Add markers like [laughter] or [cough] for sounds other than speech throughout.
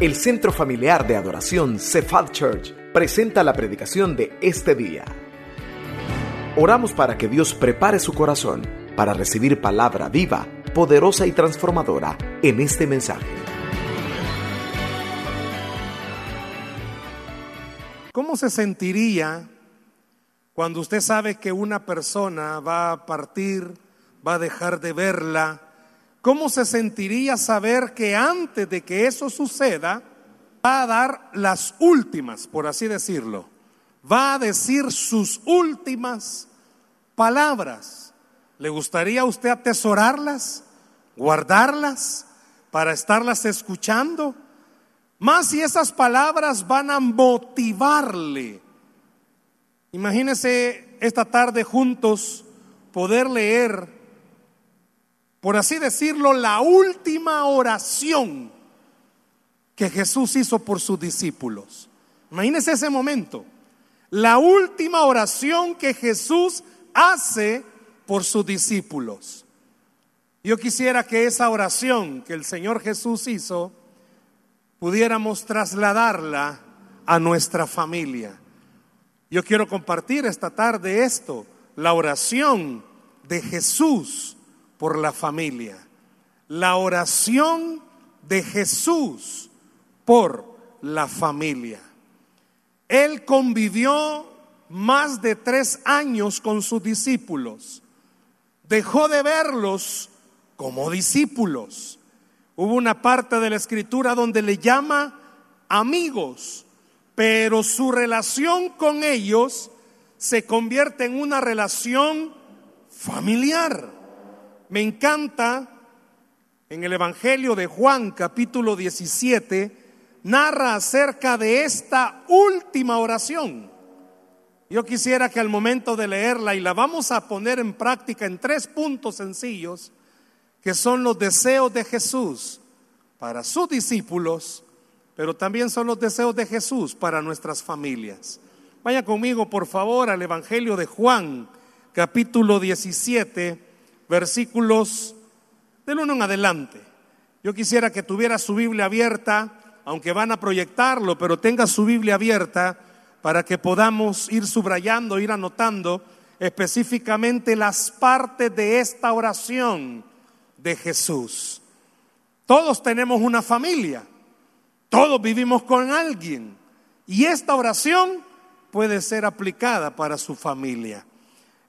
El Centro Familiar de Adoración Cephal Church presenta la predicación de este día. Oramos para que Dios prepare su corazón para recibir palabra viva, poderosa y transformadora en este mensaje. ¿Cómo se sentiría cuando usted sabe que una persona va a partir, va a dejar de verla? ¿Cómo se sentiría saber que antes de que eso suceda, va a dar las últimas, por así decirlo? Va a decir sus últimas palabras. ¿Le gustaría a usted atesorarlas, guardarlas, para estarlas escuchando? Más si esas palabras van a motivarle. Imagínese esta tarde juntos poder leer por así decirlo, la última oración que Jesús hizo por sus discípulos. Imagínense ese momento. La última oración que Jesús hace por sus discípulos. Yo quisiera que esa oración que el Señor Jesús hizo pudiéramos trasladarla a nuestra familia. Yo quiero compartir esta tarde esto, la oración de Jesús por la familia. La oración de Jesús por la familia. Él convivió más de tres años con sus discípulos. Dejó de verlos como discípulos. Hubo una parte de la escritura donde le llama amigos, pero su relación con ellos se convierte en una relación familiar. Me encanta en el Evangelio de Juan capítulo 17, narra acerca de esta última oración. Yo quisiera que al momento de leerla, y la vamos a poner en práctica en tres puntos sencillos, que son los deseos de Jesús para sus discípulos, pero también son los deseos de Jesús para nuestras familias. Vaya conmigo, por favor, al Evangelio de Juan, capítulo 17 versículos del 1 en adelante. Yo quisiera que tuviera su Biblia abierta, aunque van a proyectarlo, pero tenga su Biblia abierta para que podamos ir subrayando, ir anotando específicamente las partes de esta oración de Jesús. Todos tenemos una familia, todos vivimos con alguien y esta oración puede ser aplicada para su familia.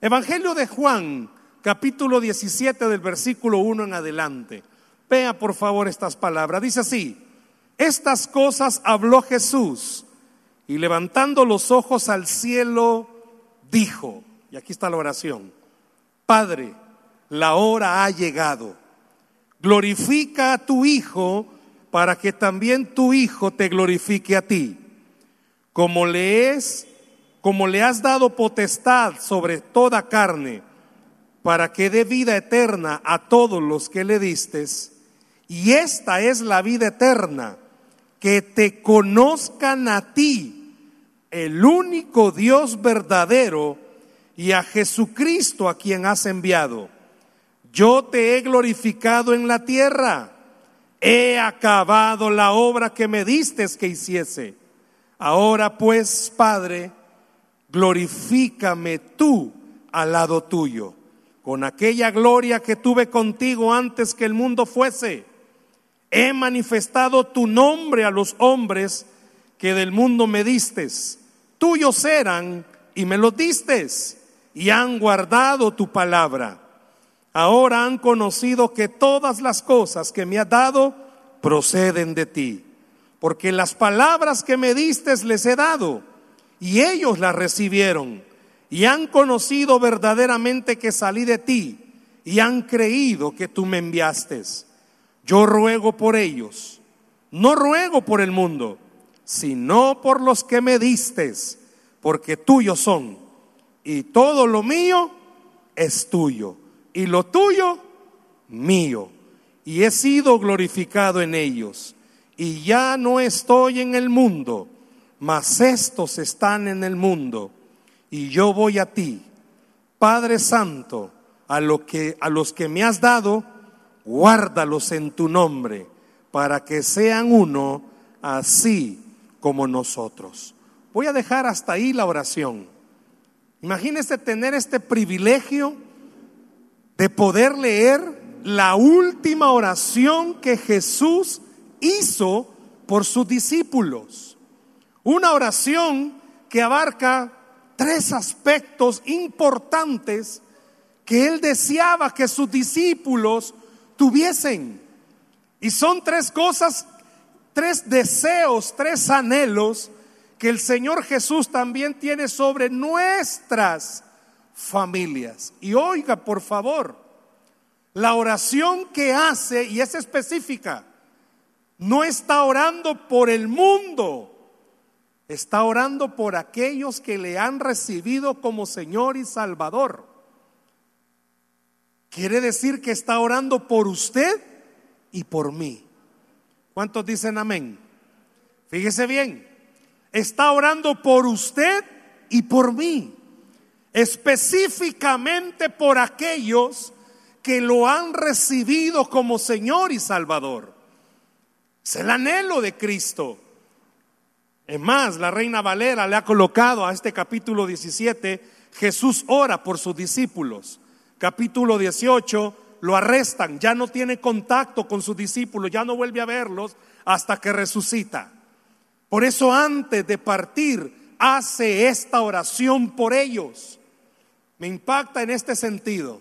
Evangelio de Juan, capítulo 17 del versículo 1 en adelante. Vea por favor estas palabras. Dice así, estas cosas habló Jesús y levantando los ojos al cielo dijo, y aquí está la oración, Padre, la hora ha llegado, glorifica a tu Hijo para que también tu Hijo te glorifique a ti, como le es, como le has dado potestad sobre toda carne para que dé vida eterna a todos los que le distes. Y esta es la vida eterna, que te conozcan a ti, el único Dios verdadero, y a Jesucristo a quien has enviado. Yo te he glorificado en la tierra, he acabado la obra que me distes que hiciese. Ahora pues, Padre, glorifícame tú al lado tuyo con aquella gloria que tuve contigo antes que el mundo fuese. He manifestado tu nombre a los hombres que del mundo me distes. Tuyos eran y me los distes y han guardado tu palabra. Ahora han conocido que todas las cosas que me has dado proceden de ti, porque las palabras que me distes les he dado y ellos las recibieron y han conocido verdaderamente que salí de ti y han creído que tú me enviaste. Yo ruego por ellos, no ruego por el mundo, sino por los que me distes, porque tuyos son, y todo lo mío es tuyo, y lo tuyo mío, y he sido glorificado en ellos, y ya no estoy en el mundo, mas estos están en el mundo y yo voy a ti. Padre Santo, a, lo que, a los que me has dado, guárdalos en tu nombre, para que sean uno, así como nosotros. Voy a dejar hasta ahí la oración. Imagínese tener este privilegio de poder leer la última oración que Jesús hizo por sus discípulos. Una oración que abarca tres aspectos importantes que él deseaba que sus discípulos tuviesen. Y son tres cosas, tres deseos, tres anhelos que el Señor Jesús también tiene sobre nuestras familias. Y oiga, por favor, la oración que hace, y es específica, no está orando por el mundo, está orando por aquellos que le han recibido como Señor y Salvador. Quiere decir que está orando por usted y por mí. ¿Cuántos dicen amén? Fíjese bien, está orando por usted y por mí, específicamente por aquellos que lo han recibido como Señor y Salvador. Es el anhelo de Cristo. Es más, la reina Valera le ha colocado a este capítulo 17, Jesús ora por sus discípulos. Capítulo 18, lo arrestan, ya no tiene contacto con sus discípulos, ya no vuelve a verlos hasta que resucita. Por eso antes de partir hace esta oración por ellos. Me impacta en este sentido.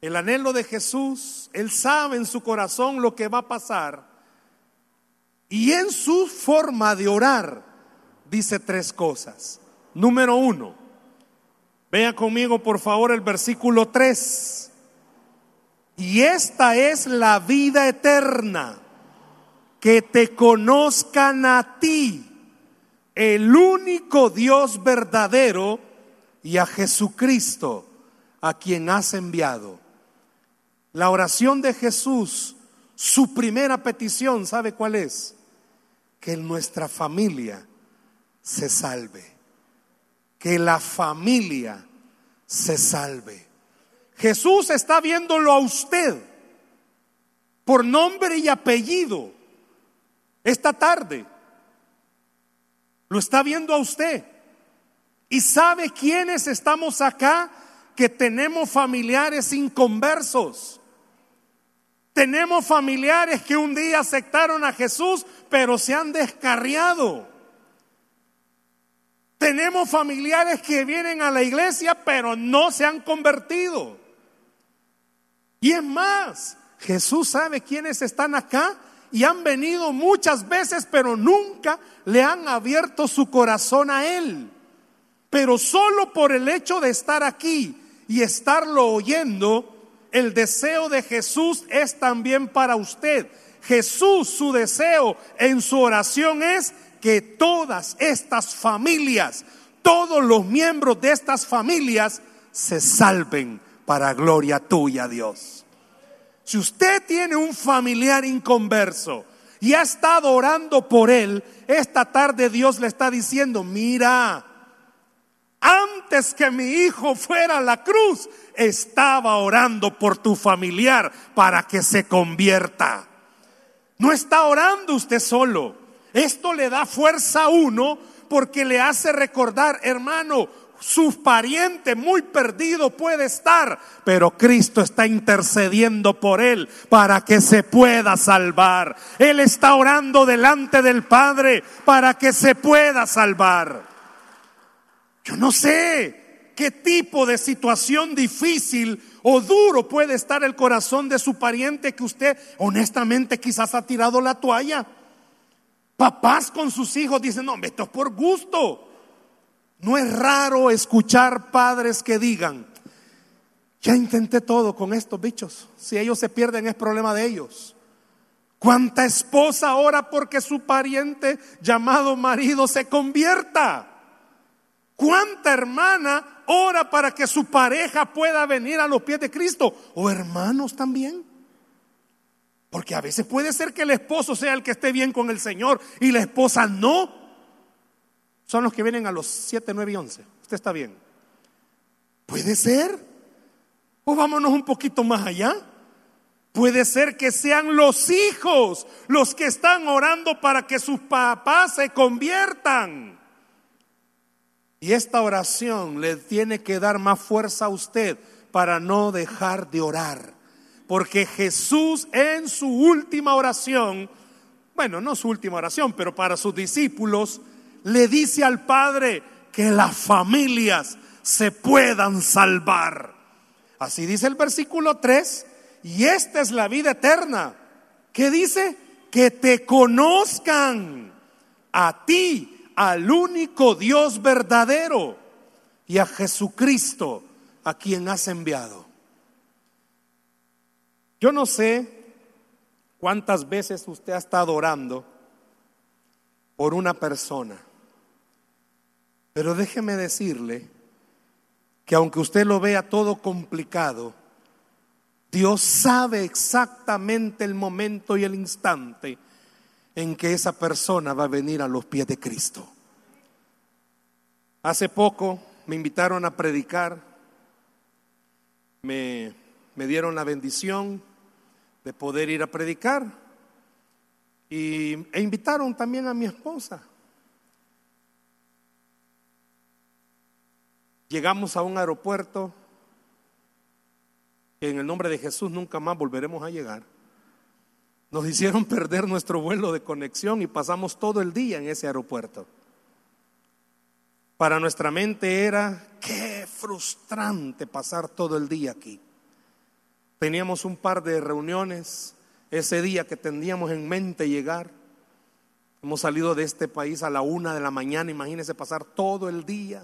El anhelo de Jesús, Él sabe en su corazón lo que va a pasar. Y en su forma de orar dice tres cosas. Número uno, vea conmigo por favor el versículo 3. Y esta es la vida eterna, que te conozcan a ti, el único Dios verdadero, y a Jesucristo, a quien has enviado. La oración de Jesús, su primera petición, ¿sabe cuál es? Que nuestra familia se salve. Que la familia se salve. Jesús está viéndolo a usted por nombre y apellido esta tarde. Lo está viendo a usted. Y sabe quiénes estamos acá que tenemos familiares inconversos. Tenemos familiares que un día aceptaron a Jesús, pero se han descarriado. Tenemos familiares que vienen a la iglesia, pero no se han convertido. Y es más, Jesús sabe quiénes están acá y han venido muchas veces, pero nunca le han abierto su corazón a Él. Pero solo por el hecho de estar aquí y estarlo oyendo, el deseo de Jesús es también para usted. Jesús, su deseo en su oración es que todas estas familias, todos los miembros de estas familias se salven para gloria tuya, Dios. Si usted tiene un familiar inconverso y ha estado orando por él, esta tarde Dios le está diciendo, mira, antes que mi hijo fuera a la cruz, estaba orando por tu familiar para que se convierta. No está orando usted solo. Esto le da fuerza a uno porque le hace recordar, hermano, su pariente muy perdido puede estar, pero Cristo está intercediendo por él para que se pueda salvar. Él está orando delante del Padre para que se pueda salvar. Yo no sé qué tipo de situación difícil o duro puede estar el corazón de su pariente que usted honestamente quizás ha tirado la toalla. Papás con sus hijos dicen, no, esto es por gusto. No es raro escuchar padres que digan, ya intenté todo con estos bichos. Si ellos se pierden es problema de ellos. ¿Cuánta esposa ora porque su pariente llamado marido se convierta? ¿Cuánta hermana ora para que su pareja pueda venir a los pies de Cristo? O hermanos también. Porque a veces puede ser que el esposo sea el que esté bien con el Señor y la esposa no. Son los que vienen a los 7, 9 y 11. Usted está bien. Puede ser. O vámonos un poquito más allá. Puede ser que sean los hijos los que están orando para que sus papás se conviertan. Y esta oración le tiene que dar más fuerza a usted para no dejar de orar. Porque Jesús en su última oración, bueno, no su última oración, pero para sus discípulos, le dice al Padre que las familias se puedan salvar. Así dice el versículo 3 y esta es la vida eterna. ¿Qué dice? Que te conozcan a ti, al único Dios verdadero, y a Jesucristo, a quien has enviado. Yo no sé cuántas veces usted ha estado orando por una persona, pero déjeme decirle que aunque usted lo vea todo complicado, Dios sabe exactamente el momento y el instante en que esa persona va a venir a los pies de Cristo. Hace poco me invitaron a predicar, me, me dieron la bendición de poder ir a predicar y, e invitaron también a mi esposa. Llegamos a un aeropuerto en el nombre de Jesús nunca más volveremos a llegar. Nos hicieron perder nuestro vuelo de conexión y pasamos todo el día en ese aeropuerto. Para nuestra mente era, qué frustrante pasar todo el día aquí. Teníamos un par de reuniones ese día que teníamos en mente llegar. Hemos salido de este país a la una de la mañana, imagínense pasar todo el día.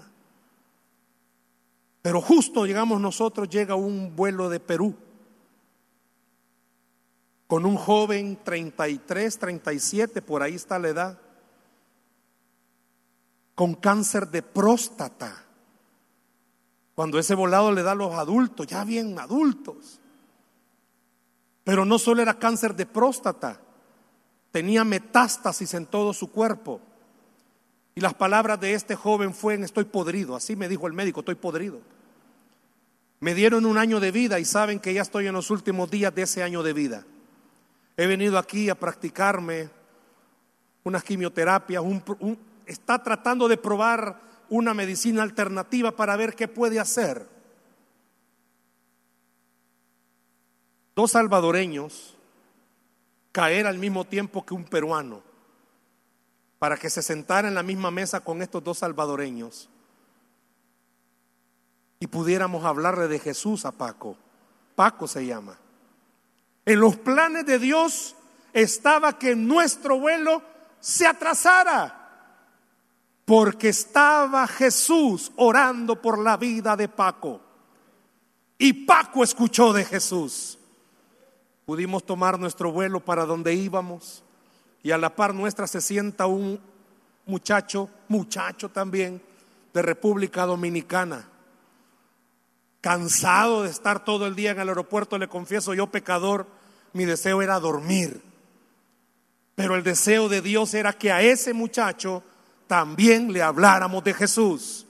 Pero justo llegamos nosotros, llega un vuelo de Perú con un joven 33, 37, por ahí está la edad, con cáncer de próstata. Cuando ese volado le da a los adultos, ya bien adultos. Pero no solo era cáncer de próstata, tenía metástasis en todo su cuerpo. Y las palabras de este joven fueron, estoy podrido, así me dijo el médico, estoy podrido. Me dieron un año de vida y saben que ya estoy en los últimos días de ese año de vida. He venido aquí a practicarme unas quimioterapias, está tratando de probar una medicina alternativa para ver qué puede hacer. Dos salvadoreños caer al mismo tiempo que un peruano para que se sentara en la misma mesa con estos dos salvadoreños y pudiéramos hablarle de Jesús a Paco. Paco se llama. En los planes de Dios estaba que nuestro vuelo se atrasara, porque estaba Jesús orando por la vida de Paco. Y Paco escuchó de Jesús. Pudimos tomar nuestro vuelo para donde íbamos y a la par nuestra se sienta un muchacho, muchacho también, de República Dominicana. Cansado de estar todo el día en el aeropuerto, le confieso, yo pecador, mi deseo era dormir. Pero el deseo de Dios era que a ese muchacho también le habláramos de Jesús.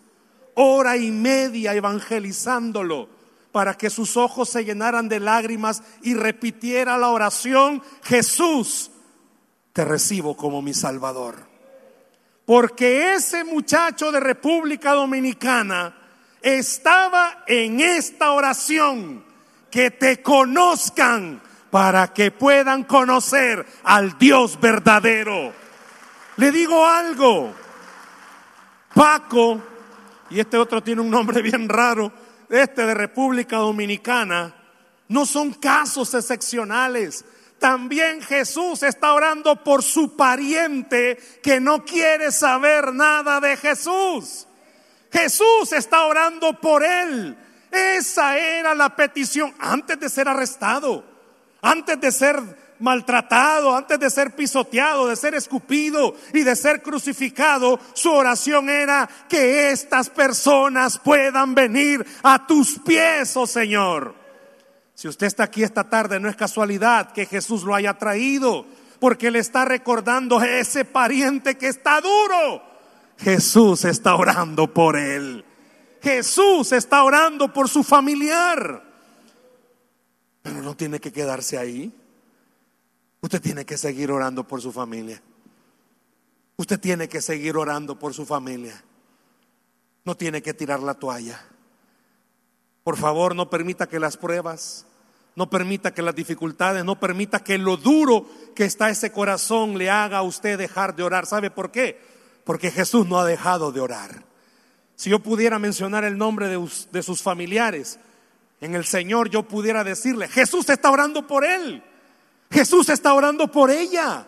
Hora y media evangelizándolo para que sus ojos se llenaran de lágrimas y repitiera la oración, Jesús, te recibo como mi Salvador. Porque ese muchacho de República Dominicana estaba en esta oración, que te conozcan para que puedan conocer al Dios verdadero. Le digo algo, Paco, y este otro tiene un nombre [laughs] bien raro, este de República Dominicana, no son casos excepcionales. También Jesús está orando por su pariente que no quiere saber nada de Jesús. Jesús está orando por él. Esa era la petición antes de ser arrestado, antes de ser maltratado, antes de ser pisoteado, de ser escupido y de ser crucificado, su oración era que estas personas puedan venir a tus pies, oh Señor. Si usted está aquí esta tarde, no es casualidad que Jesús lo haya traído, porque le está recordando a ese pariente que está duro, Jesús está orando por él. Jesús está orando por su familiar. Pero no tiene que quedarse ahí. Usted tiene que seguir orando por su familia. Usted tiene que seguir orando por su familia. No tiene que tirar la toalla. Por favor, no permita que las pruebas, no permita que las dificultades, no permita que lo duro que está ese corazón le haga a usted dejar de orar. ¿Sabe por qué? Porque Jesús no ha dejado de orar. Si yo pudiera mencionar el nombre de, sus familiares en el Señor, yo pudiera decirle, Jesús está orando por él. Jesús está orando por ella.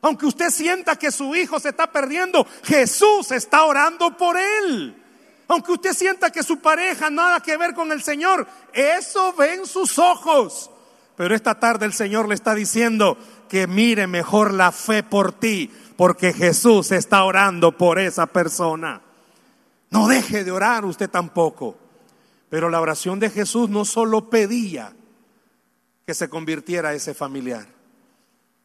Aunque usted sienta que su hijo se está perdiendo, Jesús está orando por él. Aunque usted sienta que su pareja nada que ver con el Señor, eso ven sus ojos. Pero esta tarde el Señor le está diciendo que mire mejor la fe por ti, porque Jesús está orando por esa persona. No deje de orar usted tampoco. Pero la oración de Jesús no solo pedía que se convirtiera ese familiar.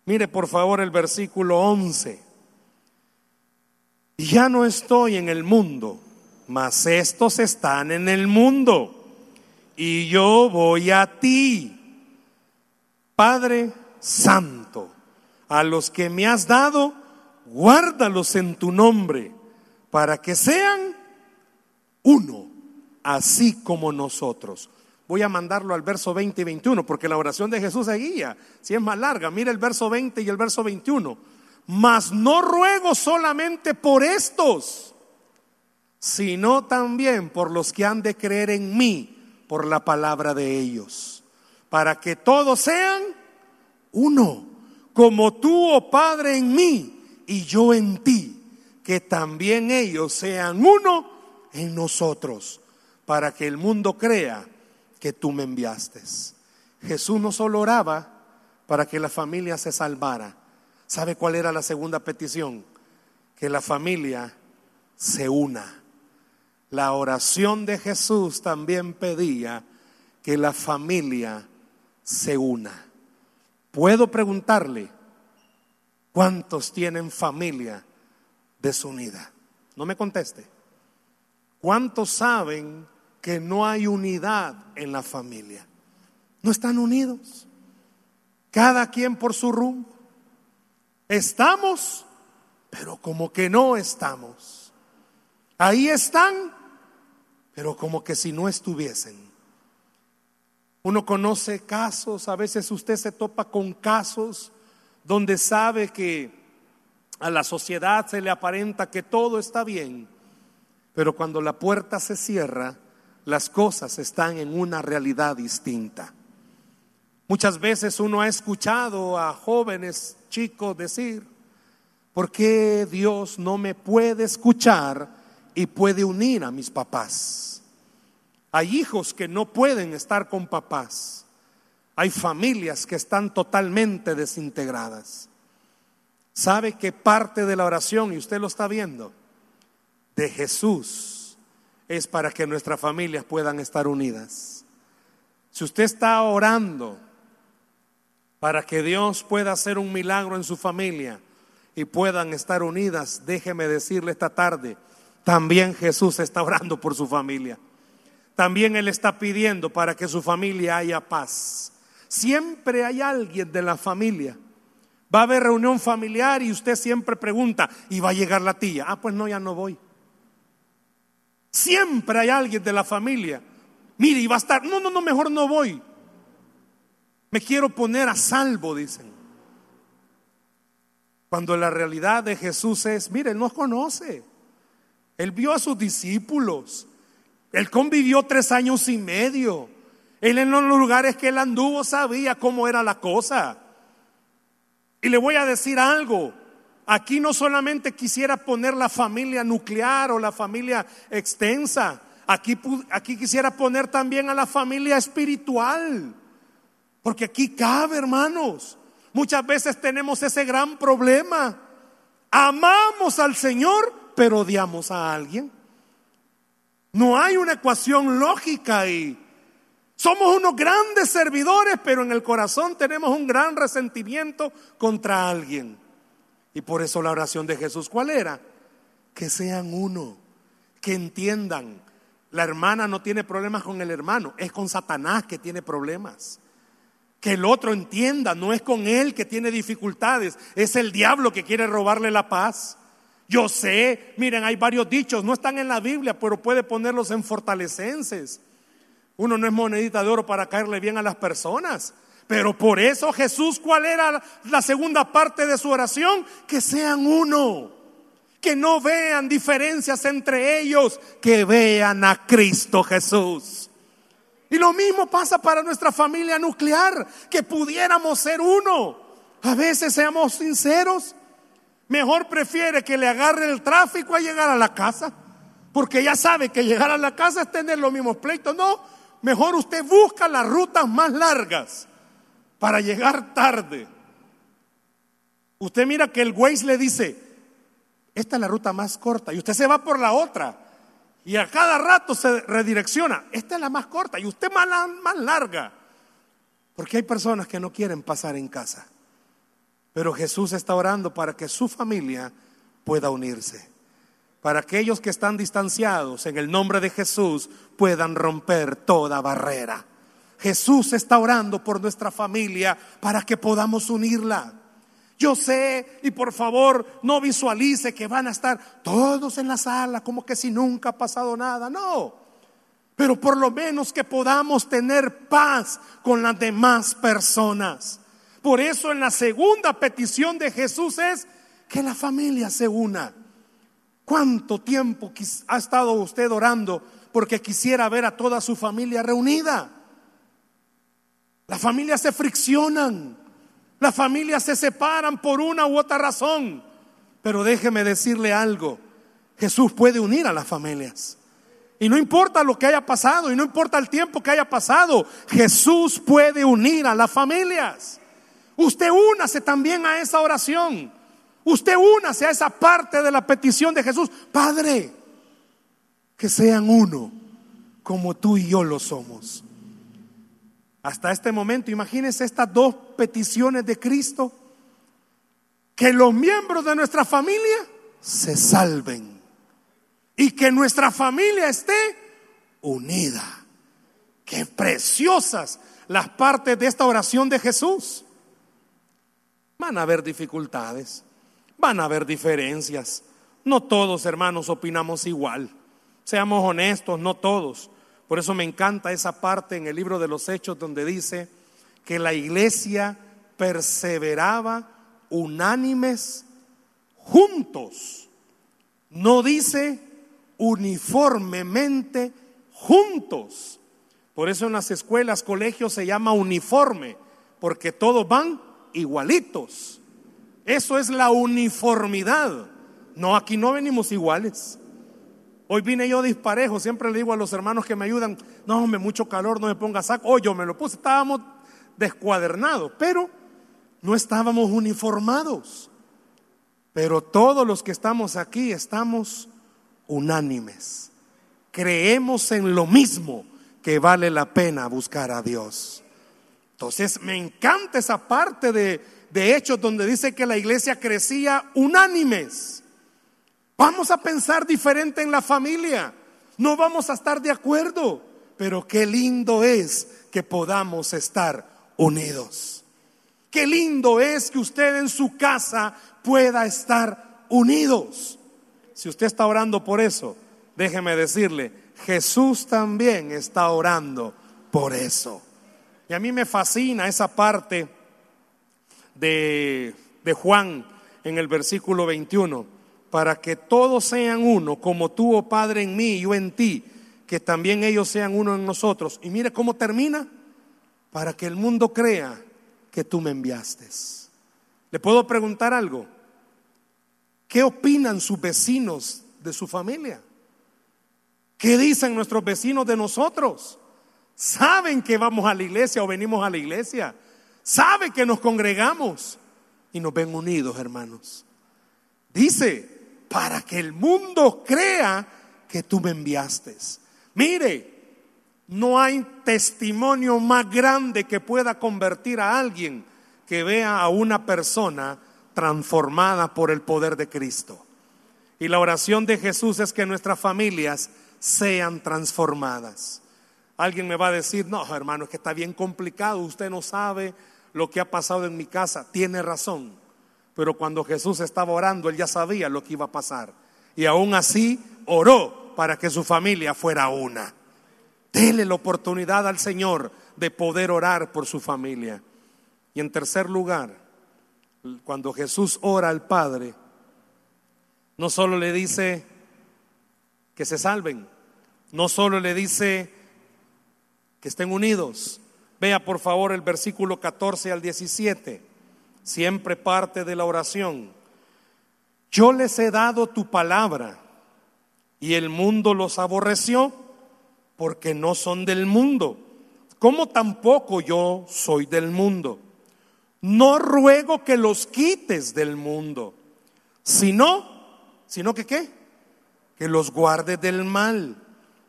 Mire por favor el versículo 11. Ya no estoy en el mundo mas estos están en el mundo y yo voy a ti. Padre Santo, a los que me has dado, guárdalos en tu nombre, para que sean uno, así como nosotros. Voy a mandarlo al verso 20 y 21, porque la oración de Jesús seguía. Si es más larga, mire el verso 20 y el verso 21. Mas no ruego solamente por estos sino también por los que han de creer en mí por la palabra de ellos, para que todos sean uno, como tú, oh Padre, en mí y yo en ti, que también ellos sean uno en nosotros, para que el mundo crea que tú me enviaste. Jesús no solo oraba para que la familia se salvara, ¿sabe cuál era la segunda petición? Que la familia se una la oración de Jesús también pedía que la familia se una. Puedo preguntarle, ¿cuántos tienen familia desunida? No me conteste. ¿Cuántos saben que no hay unidad en la familia? No están unidos. Cada quien por su rumbo. Estamos, pero como que no estamos. Ahí están, pero como que si no estuviesen. Uno conoce casos, a veces usted se topa con casos donde sabe que a la sociedad se le aparenta que todo está bien, pero cuando la puerta se cierra, las cosas están en una realidad distinta. Muchas veces uno ha escuchado a jóvenes chicos decir, ¿por qué Dios no me puede escuchar y puede unir a mis papás. Hay hijos que no pueden estar con papás. Hay familias que están totalmente desintegradas. ¿Sabe que parte de la oración, y usted lo está viendo, de Jesús es para que nuestras familias puedan estar unidas? Si usted está orando para que Dios pueda hacer un milagro en su familia y puedan estar unidas, déjeme decirle esta tarde, también Jesús está orando por su familia. También Él está pidiendo para que su familia haya paz. Siempre hay alguien de la familia. Va a haber reunión familiar y usted siempre pregunta, ¿y va a llegar la tía? Ah, pues no, ya no voy. Siempre hay alguien de la familia. Mire, y va a estar, no, no, no, mejor no voy. Me quiero poner a salvo, dicen. Cuando la realidad de Jesús es, mire, no conoce. Él vio a sus discípulos. Él convivió tres años y medio. Él en los lugares que él anduvo sabía cómo era la cosa. Y le voy a decir algo. Aquí no solamente quisiera poner la familia nuclear o la familia extensa. Aquí, aquí quisiera poner también a la familia espiritual. Porque aquí cabe, hermanos. Muchas veces tenemos ese gran problema. Amamos al Señor, pero odiamos a alguien. No hay una ecuación lógica ahí. Somos unos grandes servidores, pero en el corazón tenemos un gran resentimiento contra alguien. Y por eso la oración de Jesús, ¿cuál era? Que sean uno, que entiendan. La hermana no tiene problemas con el hermano, es con Satanás que tiene problemas. que el otro entienda, no es con él que tiene dificultades, es el diablo que quiere robarle la paz. Yo sé, miren, hay varios dichos, no están en la Biblia, pero puede ponerlos en fortalecenses. Uno no es monedita de oro para caerle bien a las personas. Pero por eso Jesús, ¿cuál era la segunda parte de su oración? Que sean uno, que no vean diferencias entre ellos, que vean a Cristo Jesús. Y lo mismo pasa para nuestra familia nuclear, que pudiéramos ser uno. A veces seamos sinceros, mejor prefiere que le agarre el tráfico a llegar a la casa, porque ya sabe que llegar a la casa es tener los mismos pleitos. No, mejor usted busca las rutas más largas para llegar tarde. Usted mira que el Waze le dice, esta es la ruta más corta y usted se va por la otra. Y a cada rato se redirecciona. Esta es la más corta y usted más, más larga. Porque hay personas que no quieren pasar en casa. Pero Jesús está orando para que su familia pueda unirse. Para que aquellos que están distanciados en el nombre de Jesús puedan romper toda barrera. Jesús está orando por nuestra familia para que podamos unirla. Yo sé, y por favor no visualice que van a estar todos en la sala como que si nunca ha pasado nada. No, pero por lo menos que podamos tener paz con las demás personas. Por eso en la segunda petición de Jesús es que la familia se una. ¿Cuánto tiempo ha estado usted orando porque quisiera ver a toda su familia reunida? Las familias se friccionan, las familias se separan por una u otra razón. Pero déjeme decirle algo, Jesús puede unir a las familias. Y no importa lo que haya pasado, y no importa el tiempo que haya pasado, Jesús puede unir a las familias. Usted únase también a esa oración. Usted únase a esa parte de la petición de Jesús. Padre, que sean uno como tú y yo lo somos. Hasta este momento, imagínense estas dos peticiones de Cristo, que los miembros de nuestra familia se salven y que nuestra familia esté unida. Qué preciosas las partes de esta oración de Jesús. Van a haber dificultades, van a haber diferencias. No todos, hermanos, opinamos igual. Seamos honestos, no todos. Por eso me encanta esa parte en el libro de los Hechos donde dice que la iglesia perseveraba unánimes juntos. No dice uniformemente juntos. Por eso en las escuelas, colegios se llama uniforme, porque todos van igualitos. Eso es la uniformidad. No, aquí no venimos iguales. Hoy vine yo disparejo, siempre le digo a los hermanos que me ayudan, no, me mucho calor, no me ponga saco. Hoy yo me lo puse, estábamos descuadernados, pero no estábamos uniformados. Pero todos los que estamos aquí estamos unánimes. Creemos en lo mismo que vale la pena buscar a Dios. Entonces me encanta esa parte de, de Hechos donde dice que la iglesia crecía unánimes. Vamos a pensar diferente en la familia. No vamos a estar de acuerdo, pero qué lindo es que podamos estar unidos. Qué lindo es que usted en su casa pueda estar unidos. Si usted está orando por eso, déjeme decirle, Jesús también está orando por eso. Y a mí me fascina esa parte de, de Juan en el versículo 21 para que todos sean uno, como tú, oh Padre, en mí y yo en ti, que también ellos sean uno en nosotros. Y mire cómo termina, para que el mundo crea que tú me enviaste. ¿Le puedo preguntar algo? ¿Qué opinan sus vecinos de su familia? ¿Qué dicen nuestros vecinos de nosotros? ¿Saben que vamos a la iglesia o venimos a la iglesia? ¿Saben que nos congregamos? Y nos ven unidos, hermanos. Dice, para que el mundo crea que tú me enviaste. Mire, no hay testimonio más grande que pueda convertir a alguien que vea a una persona transformada por el poder de Cristo. Y la oración de Jesús es que nuestras familias sean transformadas. Alguien me va a decir, no, hermano, es que está bien complicado, usted no sabe lo que ha pasado en mi casa. Tiene razón, pero cuando Jesús estaba orando, él ya sabía lo que iba a pasar. Y aún así oró para que su familia fuera una. Dele la oportunidad al Señor de poder orar por su familia. Y en tercer lugar, cuando Jesús ora al Padre, no solo le dice que se salven, no solo le dice que estén unidos. Vea por favor el versículo 14 al 17, siempre parte de la oración. Yo les he dado tu palabra y el mundo los aborreció porque no son del mundo, como tampoco yo soy del mundo. No ruego que los quites del mundo, sino, sino que qué? Que los guardes del mal.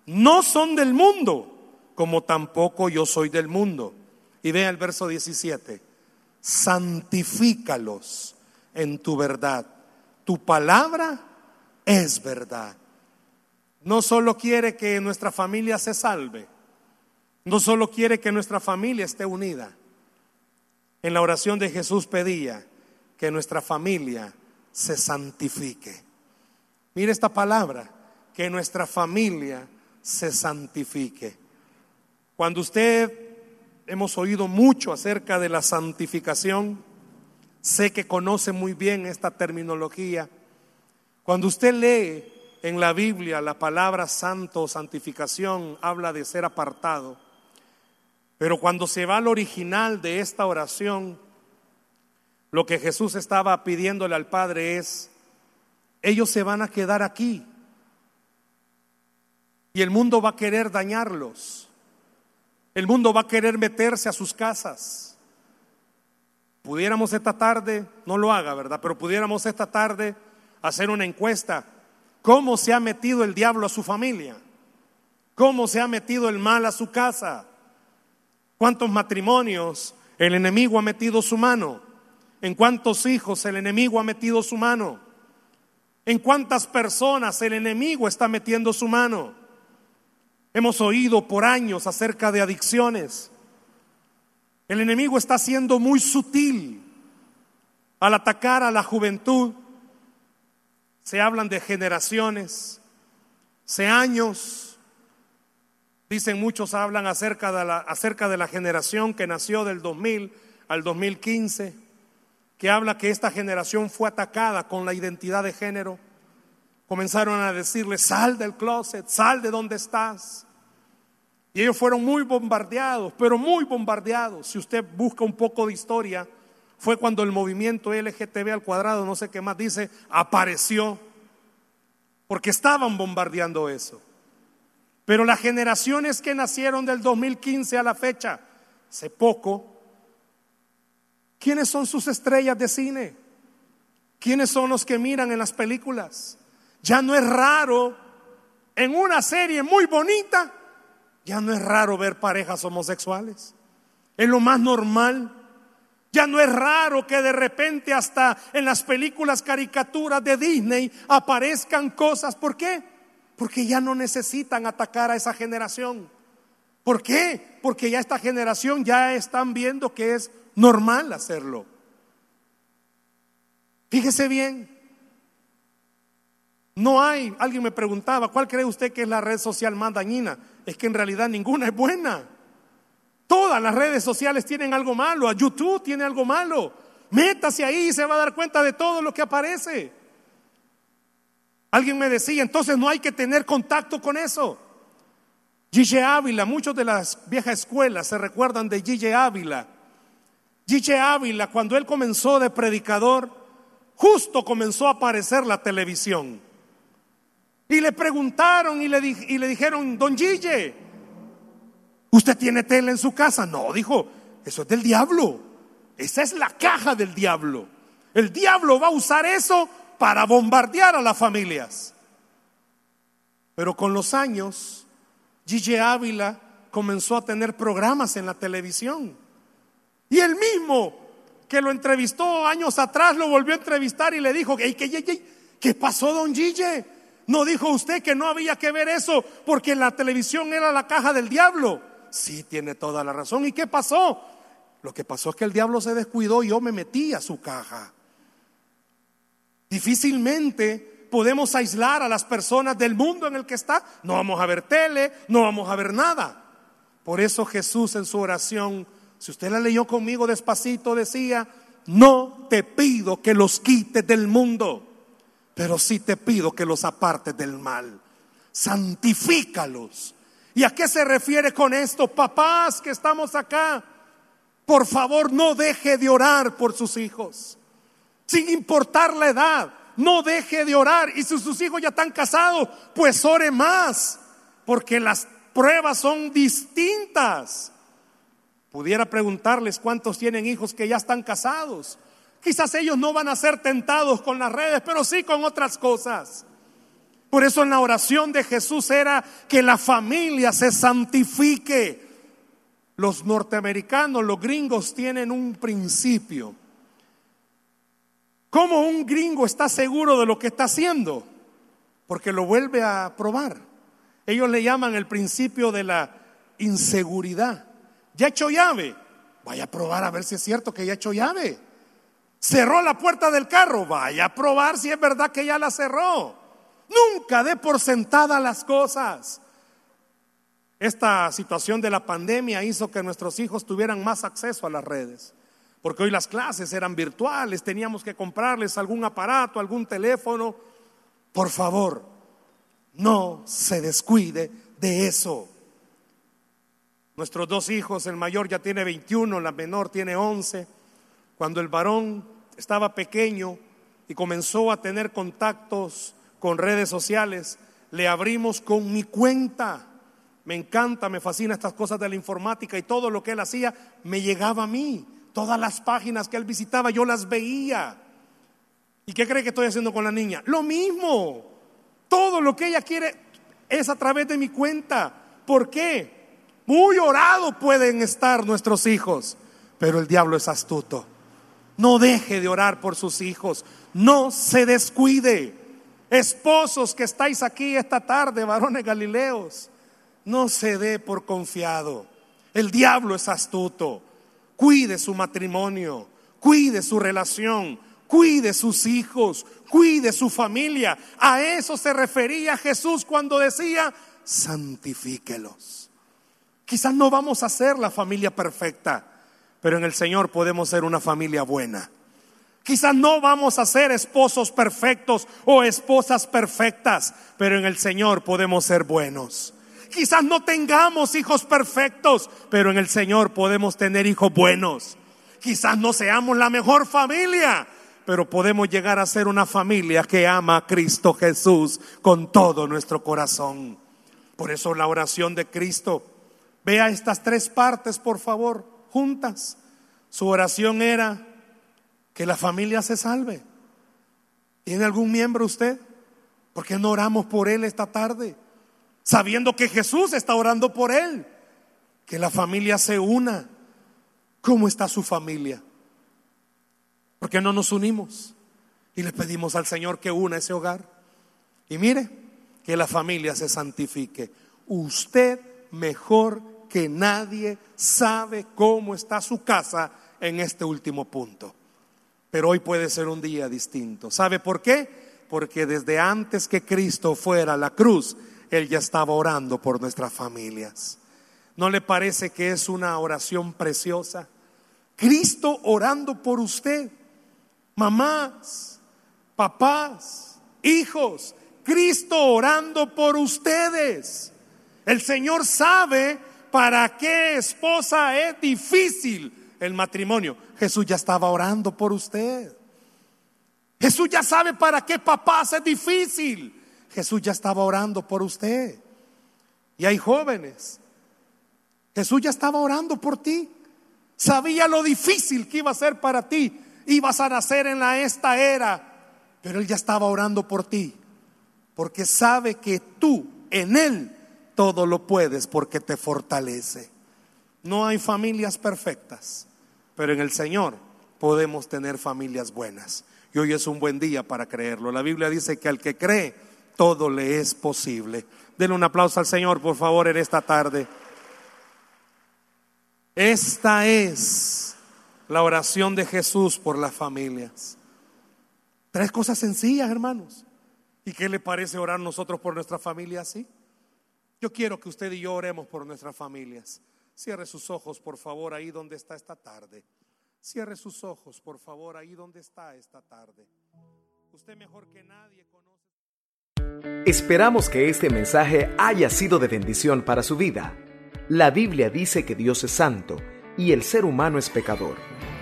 No son del mundo, como tampoco yo soy del mundo. Y vea el verso 17, santifícalos en tu verdad. Tu palabra es verdad. No solo quiere que nuestra familia se salve, no solo quiere que nuestra familia esté unida. En la oración de Jesús pedía que nuestra familia se santifique. Mire esta palabra, que nuestra familia se santifique. Cuando usted hemos oído mucho acerca de la santificación, sé que conoce muy bien esta terminología. Cuando usted lee en la Biblia la palabra santo o santificación, habla de ser apartado. Pero cuando se va al original de esta oración, lo que Jesús estaba pidiéndole al Padre es, ellos se van a quedar aquí y el mundo va a querer dañarlos. El mundo va a querer meterse a sus casas. Pudiéramos esta tarde, no lo haga, ¿verdad? Pero pudiéramos esta tarde hacer una encuesta. ¿Cómo se ha metido el diablo a su familia? ¿Cómo se ha metido el mal a su casa? ¿Cuántos matrimonios el enemigo ha metido su mano? ¿En cuántos hijos el enemigo ha metido su mano? ¿En cuántas personas el enemigo está metiendo su mano? Hemos oído por años acerca de adicciones. El enemigo está siendo muy sutil al atacar a la juventud. Se hablan de generaciones, se años, Dicen muchos, hablan acerca de, la, acerca de la generación que nació del 2000 al 2015, que habla que esta generación fue atacada con la identidad de género. Comenzaron a decirle, sal del closet, sal de donde estás. Y ellos fueron muy bombardeados, pero muy bombardeados. Si usted busca un poco de historia, fue cuando el movimiento LGTB al cuadrado, no sé qué más dice, apareció. Porque estaban bombardeando eso. Pero las generaciones que nacieron del 2015 a la fecha, hace poco, ¿quiénes son sus estrellas de cine? ¿Quiénes son los que miran en las películas? Ya no es raro en una serie muy bonita, ya no es raro ver parejas homosexuales. Es lo más normal. Ya no es raro que de repente hasta en las películas caricaturas de Disney aparezcan cosas. ¿Por qué? Porque ya no necesitan atacar a esa generación. ¿Por qué? Porque ya esta generación ya están viendo que es normal hacerlo. Fíjese bien. No hay, alguien me preguntaba, ¿cuál cree usted que es la red social más dañina? Es que en realidad ninguna es buena. Todas las redes sociales tienen algo malo, a YouTube tiene algo malo. Métase ahí y se va a dar cuenta de todo lo que aparece. Alguien me decía, entonces no hay que tener contacto con eso. Gigi Ávila, muchos de las viejas escuelas se recuerdan de Gigi Ávila. Gigi Ávila, cuando él comenzó de predicador, justo comenzó a aparecer la televisión. Y le preguntaron y le, y le dijeron, don Gigi, ¿usted tiene tele en su casa? No, dijo, eso es del diablo. Esa es la caja del diablo. El diablo va a usar eso para bombardear a las familias. Pero con los años, Gigi Ávila comenzó a tener programas en la televisión. Y él mismo, que lo entrevistó años atrás, lo volvió a entrevistar y le dijo, ¿qué, qué, qué pasó, don Gigi? ¿No dijo usted que no había que ver eso porque la televisión era la caja del diablo? Sí, tiene toda la razón. ¿Y qué pasó? Lo que pasó es que el diablo se descuidó y yo me metí a su caja. Difícilmente podemos aislar a las personas del mundo en el que está. No vamos a ver tele, no vamos a ver nada. Por eso Jesús en su oración, si usted la leyó conmigo despacito, decía, no te pido que los quites del mundo pero sí te pido que los apartes del mal. Santifícalos. ¿Y a qué se refiere con esto? Papás que estamos acá, por favor no deje de orar por sus hijos, sin importar la edad. No deje de orar. Y si sus hijos ya están casados, pues ore más, porque las pruebas son distintas. Pudiera preguntarles cuántos tienen hijos que ya están casados. Quizás ellos no van a ser tentados con las redes, pero sí con otras cosas. Por eso en la oración de Jesús era que la familia se santifique. Los norteamericanos, los gringos tienen un principio. ¿Cómo un gringo está seguro de lo que está haciendo? Porque lo vuelve a probar. Ellos le llaman el principio de la inseguridad. Ya hecho llave. Vaya a probar a ver si es cierto que ya hecho llave. Cerró la puerta del carro, vaya a probar si es verdad que ya la cerró. Nunca dé por sentada las cosas. Esta situación de la pandemia hizo que nuestros hijos tuvieran más acceso a las redes, porque hoy las clases eran virtuales, teníamos que comprarles algún aparato, algún teléfono. Por favor, no se descuide de eso. Nuestros dos hijos, el mayor ya tiene 21, la menor tiene 11. Cuando el varón estaba pequeño y comenzó a tener contactos con redes sociales, le abrimos con mi cuenta. Me encanta, me fascina estas cosas de la informática y todo lo que él hacía me llegaba a mí. Todas las páginas que él visitaba yo las veía. ¿Y qué cree que estoy haciendo con la niña? Lo mismo. Todo lo que ella quiere es a través de mi cuenta. ¿Por qué? Muy orado pueden estar nuestros hijos, pero el diablo es astuto. No deje de orar por sus hijos. No se descuide. Esposos que estáis aquí esta tarde, varones galileos, no se dé por confiado. El diablo es astuto. Cuide su matrimonio, cuide su relación, cuide sus hijos, cuide su familia. A eso se refería Jesús cuando decía, santifíquelos. Quizás no vamos a ser la familia perfecta pero en el Señor podemos ser una familia buena. Quizás no vamos a ser esposos perfectos o esposas perfectas, pero en el Señor podemos ser buenos. Quizás no tengamos hijos perfectos, pero en el Señor podemos tener hijos buenos. Quizás no seamos la mejor familia, pero podemos llegar a ser una familia que ama a Cristo Jesús con todo nuestro corazón. Por eso la oración de Cristo, vea estas tres partes, por favor juntas. Su oración era que la familia se salve. ¿Tiene algún miembro usted? ¿Por qué no oramos por él esta tarde? Sabiendo que Jesús está orando por él. Que la familia se una. ¿Cómo está su familia? ¿Por qué no nos unimos? Y le pedimos al Señor que una ese hogar. Y mire, que la familia se santifique. Usted mejor que nadie sabe cómo está su casa en este último punto. Pero hoy puede ser un día distinto. ¿Sabe por qué? Porque desde antes que Cristo fuera a la cruz, Él ya estaba orando por nuestras familias. ¿No le parece que es una oración preciosa? Cristo orando por usted. Mamás, papás, hijos, Cristo orando por ustedes. El Señor sabe ¿Para qué esposa es difícil el matrimonio? Jesús ya estaba orando por usted. Jesús ya sabe para qué papá es difícil. Jesús ya estaba orando por usted. Y hay jóvenes. Jesús ya estaba orando por ti. Sabía lo difícil que iba a ser para ti. Ibas a nacer en la esta era. Pero Él ya estaba orando por ti. Porque sabe que tú en Él todo lo puedes porque te fortalece. No hay familias perfectas, pero en el Señor podemos tener familias buenas. Y hoy es un buen día para creerlo. La Biblia dice que al que cree, todo le es posible. Denle un aplauso al Señor, por favor, en esta tarde. Esta es la oración de Jesús por las familias. Tres cosas sencillas, hermanos. ¿Y qué le parece orar nosotros por nuestra familia así? Yo quiero que usted y yo oremos por nuestras familias. Cierre sus ojos, por favor, ahí donde está esta tarde. Cierre sus ojos, por favor, ahí donde está esta tarde. Usted mejor que nadie conoce. Esperamos que este mensaje haya sido de bendición para su vida. La Biblia dice que Dios es santo y el ser humano es pecador,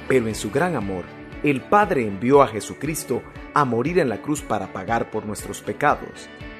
pero en su gran amor, el Padre envió a Jesucristo a morir en la cruz para pagar por nuestros pecados.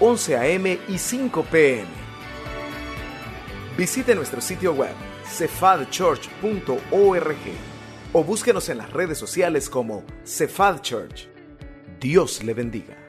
11 a.m. y 5 p.m. Visite nuestro sitio web cefadchurch.org o búsquenos en las redes sociales como Cephal Church. Dios le bendiga.